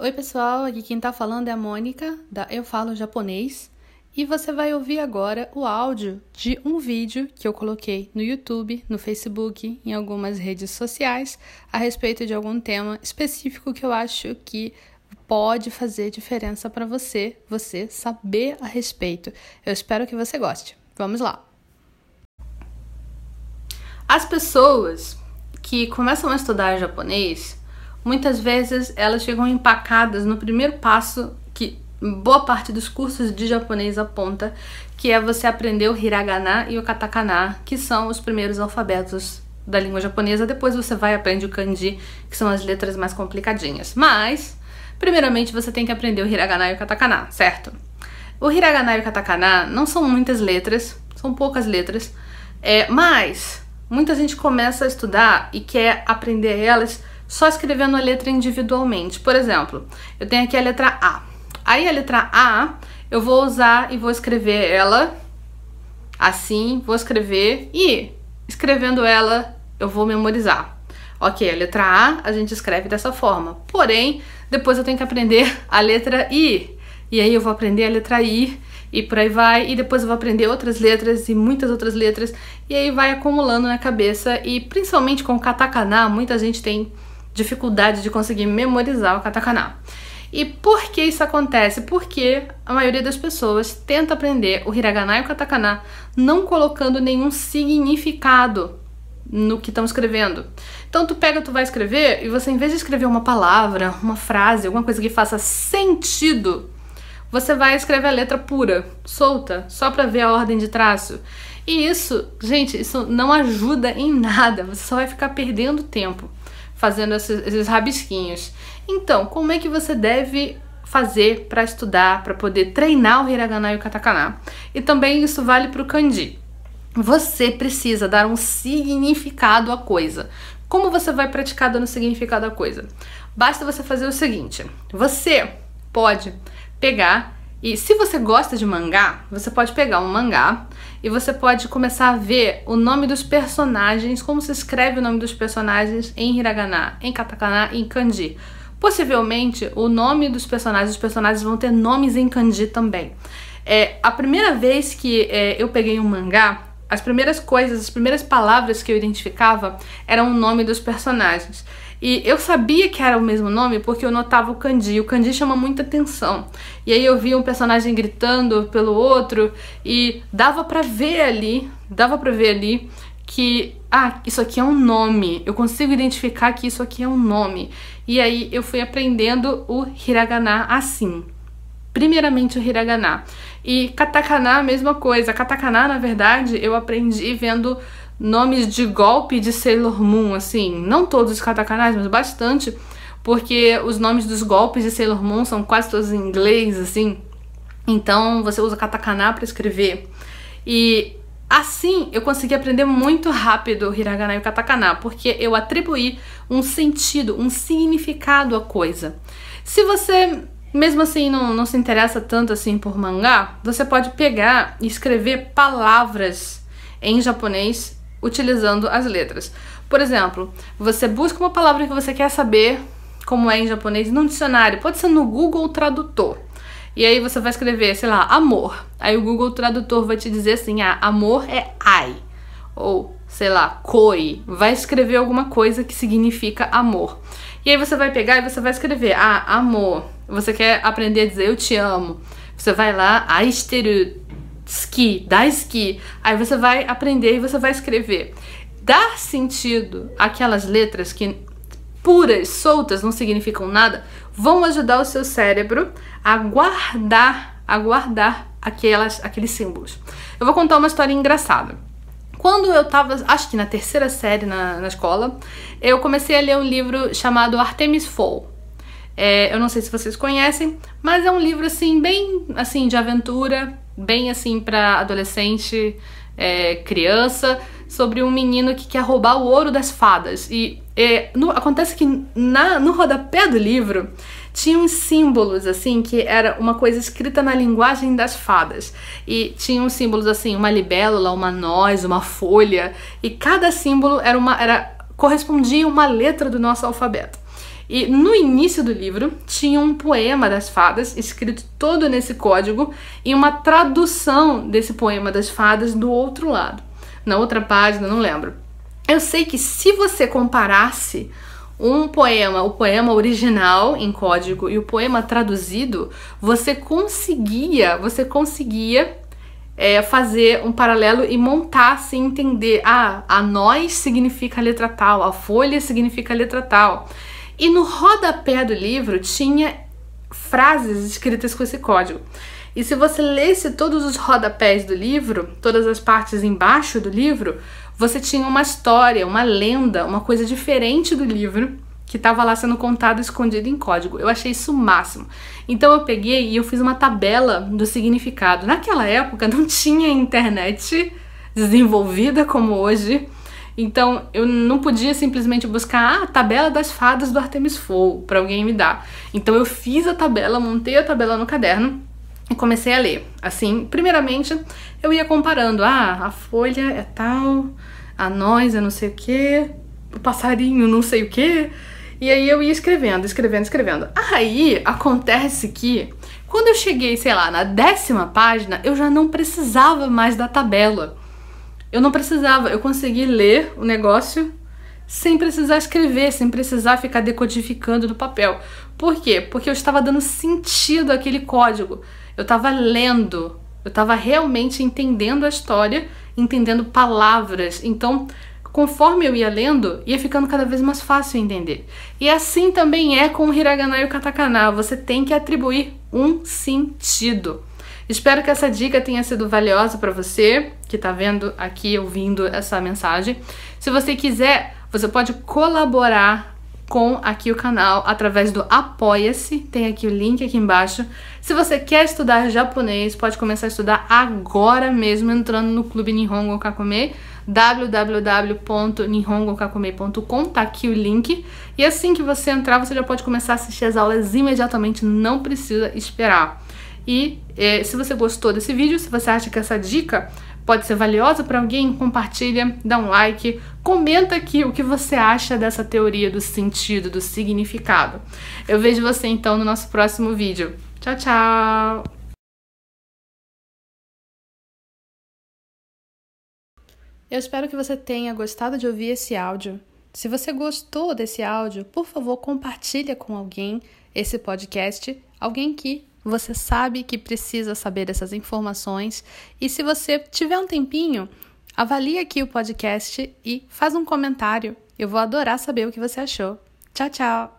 Oi, pessoal, aqui quem tá falando é a Mônica, da Eu Falo Japonês, e você vai ouvir agora o áudio de um vídeo que eu coloquei no YouTube, no Facebook, em algumas redes sociais, a respeito de algum tema específico que eu acho que pode fazer diferença para você, você saber a respeito. Eu espero que você goste. Vamos lá! As pessoas que começam a estudar japonês, muitas vezes elas chegam empacadas no primeiro passo que boa parte dos cursos de japonês aponta, que é você aprender o hiragana e o katakana, que são os primeiros alfabetos da língua japonesa. Depois você vai aprender o kanji, que são as letras mais complicadinhas. Mas, primeiramente, você tem que aprender o hiragana e o katakana, certo? O hiragana e o katakana não são muitas letras, são poucas letras, é, mas Muita gente começa a estudar e quer aprender elas só escrevendo a letra individualmente. Por exemplo, eu tenho aqui a letra A. Aí a letra A eu vou usar e vou escrever ela assim, vou escrever e escrevendo ela eu vou memorizar. Ok, a letra A a gente escreve dessa forma. Porém, depois eu tenho que aprender a letra I. E aí eu vou aprender a letra I e por aí vai, e depois eu vou aprender outras letras e muitas outras letras, e aí vai acumulando na cabeça, e principalmente com o katakana, muita gente tem dificuldade de conseguir memorizar o katakana. E por que isso acontece? Porque a maioria das pessoas tenta aprender o hiragana e o katakana não colocando nenhum significado no que estão escrevendo. Então tu pega, tu vai escrever e você em vez de escrever uma palavra, uma frase, alguma coisa que faça sentido, você vai escrever a letra pura, solta, só para ver a ordem de traço. E isso, gente, isso não ajuda em nada. Você só vai ficar perdendo tempo fazendo esses, rabisquinhos. Então, como é que você deve fazer para estudar, para poder treinar o hiragana e o katakana? E também isso vale para o kanji. Você precisa dar um significado à coisa. Como você vai praticar dando significado à coisa? Basta você fazer o seguinte: você pode pegar e se você gosta de mangá, você pode pegar um mangá e você pode começar a ver o nome dos personagens, como se escreve o nome dos personagens em hiragana, em katakana e em kanji. Possivelmente o nome dos personagens, os personagens vão ter nomes em kanji também. É, a primeira vez que é, eu peguei um mangá, as primeiras coisas, as primeiras palavras que eu identificava eram o nome dos personagens. E eu sabia que era o mesmo nome porque eu notava o kanji. O kanji chama muita atenção. E aí eu via um personagem gritando pelo outro e dava para ver ali, dava para ver ali que ah, isso aqui é um nome. Eu consigo identificar que isso aqui é um nome. E aí eu fui aprendendo o hiragana assim. Primeiramente o hiragana. E katakana, a mesma coisa. Katakana, na verdade, eu aprendi vendo nomes de golpe de Sailor Moon, assim, não todos os katakanais, mas bastante, porque os nomes dos golpes de Sailor Moon são quase todos em inglês, assim. Então você usa katakana para escrever. E assim eu consegui aprender muito rápido o hiragana e o katakana, porque eu atribuí um sentido, um significado à coisa. Se você mesmo assim não, não se interessa tanto assim por mangá, você pode pegar e escrever palavras em japonês utilizando as letras. Por exemplo, você busca uma palavra que você quer saber como é em japonês num dicionário, pode ser no Google Tradutor. E aí você vai escrever, sei lá, amor. Aí o Google Tradutor vai te dizer assim: ah, amor é ai. Ou, sei lá, koi. Vai escrever alguma coisa que significa amor. E aí você vai pegar e você vai escrever: ah, amor. Você quer aprender a dizer eu te amo. Você vai lá, aisteru ski, ski. Aí você vai aprender e você vai escrever. Dar sentido àquelas letras que puras, soltas, não significam nada, vão ajudar o seu cérebro a guardar, a guardar aquelas, aqueles símbolos. Eu vou contar uma história engraçada. Quando eu tava, acho que na terceira série na, na escola, eu comecei a ler um livro chamado Artemis Fowl. É, eu não sei se vocês conhecem, mas é um livro assim bem assim de aventura, bem assim para adolescente, é, criança, sobre um menino que quer roubar o ouro das fadas. E é, no, acontece que na, no rodapé do livro tinha uns símbolos assim que era uma coisa escrita na linguagem das fadas e tinha uns símbolos assim uma libélula uma noz uma folha e cada símbolo era uma era correspondia uma letra do nosso alfabeto E no início do livro tinha um poema das fadas escrito todo nesse código e uma tradução desse poema das fadas do outro lado. Na outra página, não lembro. Eu sei que se você comparasse um poema, o poema original em código e o poema traduzido, você conseguia, você conseguia é, fazer um paralelo e montar, assim, entender, ah, a nós significa a letra tal, a folha significa a letra tal. E no rodapé do livro tinha frases escritas com esse código. E se você lesse todos os rodapés do livro, todas as partes embaixo do livro, você tinha uma história, uma lenda, uma coisa diferente do livro que estava lá sendo contado escondido em código. Eu achei isso o máximo. Então eu peguei e eu fiz uma tabela do significado. Naquela época não tinha internet desenvolvida como hoje. Então eu não podia simplesmente buscar ah, a tabela das fadas do Artemis Fowl para alguém me dar. Então eu fiz a tabela, montei a tabela no caderno e comecei a ler. Assim, primeiramente eu ia comparando, ah, a folha é tal, a nós é não sei o que, o passarinho não sei o que. E aí eu ia escrevendo, escrevendo, escrevendo. Aí acontece que quando eu cheguei, sei lá, na décima página, eu já não precisava mais da tabela. Eu não precisava, eu consegui ler o negócio sem precisar escrever, sem precisar ficar decodificando no papel. Por quê? Porque eu estava dando sentido àquele código. Eu estava lendo, eu estava realmente entendendo a história, entendendo palavras. Então, conforme eu ia lendo, ia ficando cada vez mais fácil entender. E assim também é com o hiragana e o katakana, você tem que atribuir um sentido. Espero que essa dica tenha sido valiosa para você que está vendo aqui, ouvindo essa mensagem. Se você quiser, você pode colaborar com aqui o canal através do Apoia-se, tem aqui o link aqui embaixo. Se você quer estudar japonês, pode começar a estudar agora mesmo entrando no Clube Nihongo Kakome www.nihongokakume.com, tá aqui o link. E assim que você entrar, você já pode começar a assistir as aulas imediatamente, não precisa esperar. E eh, se você gostou desse vídeo, se você acha que essa dica pode ser valiosa para alguém, compartilha, dá um like, comenta aqui o que você acha dessa teoria do sentido, do significado. Eu vejo você então no nosso próximo vídeo. Tchau, tchau! Eu espero que você tenha gostado de ouvir esse áudio. Se você gostou desse áudio, por favor, compartilhe com alguém esse podcast, alguém que você sabe que precisa saber dessas informações. E se você tiver um tempinho, avalie aqui o podcast e faz um comentário. Eu vou adorar saber o que você achou. Tchau, tchau!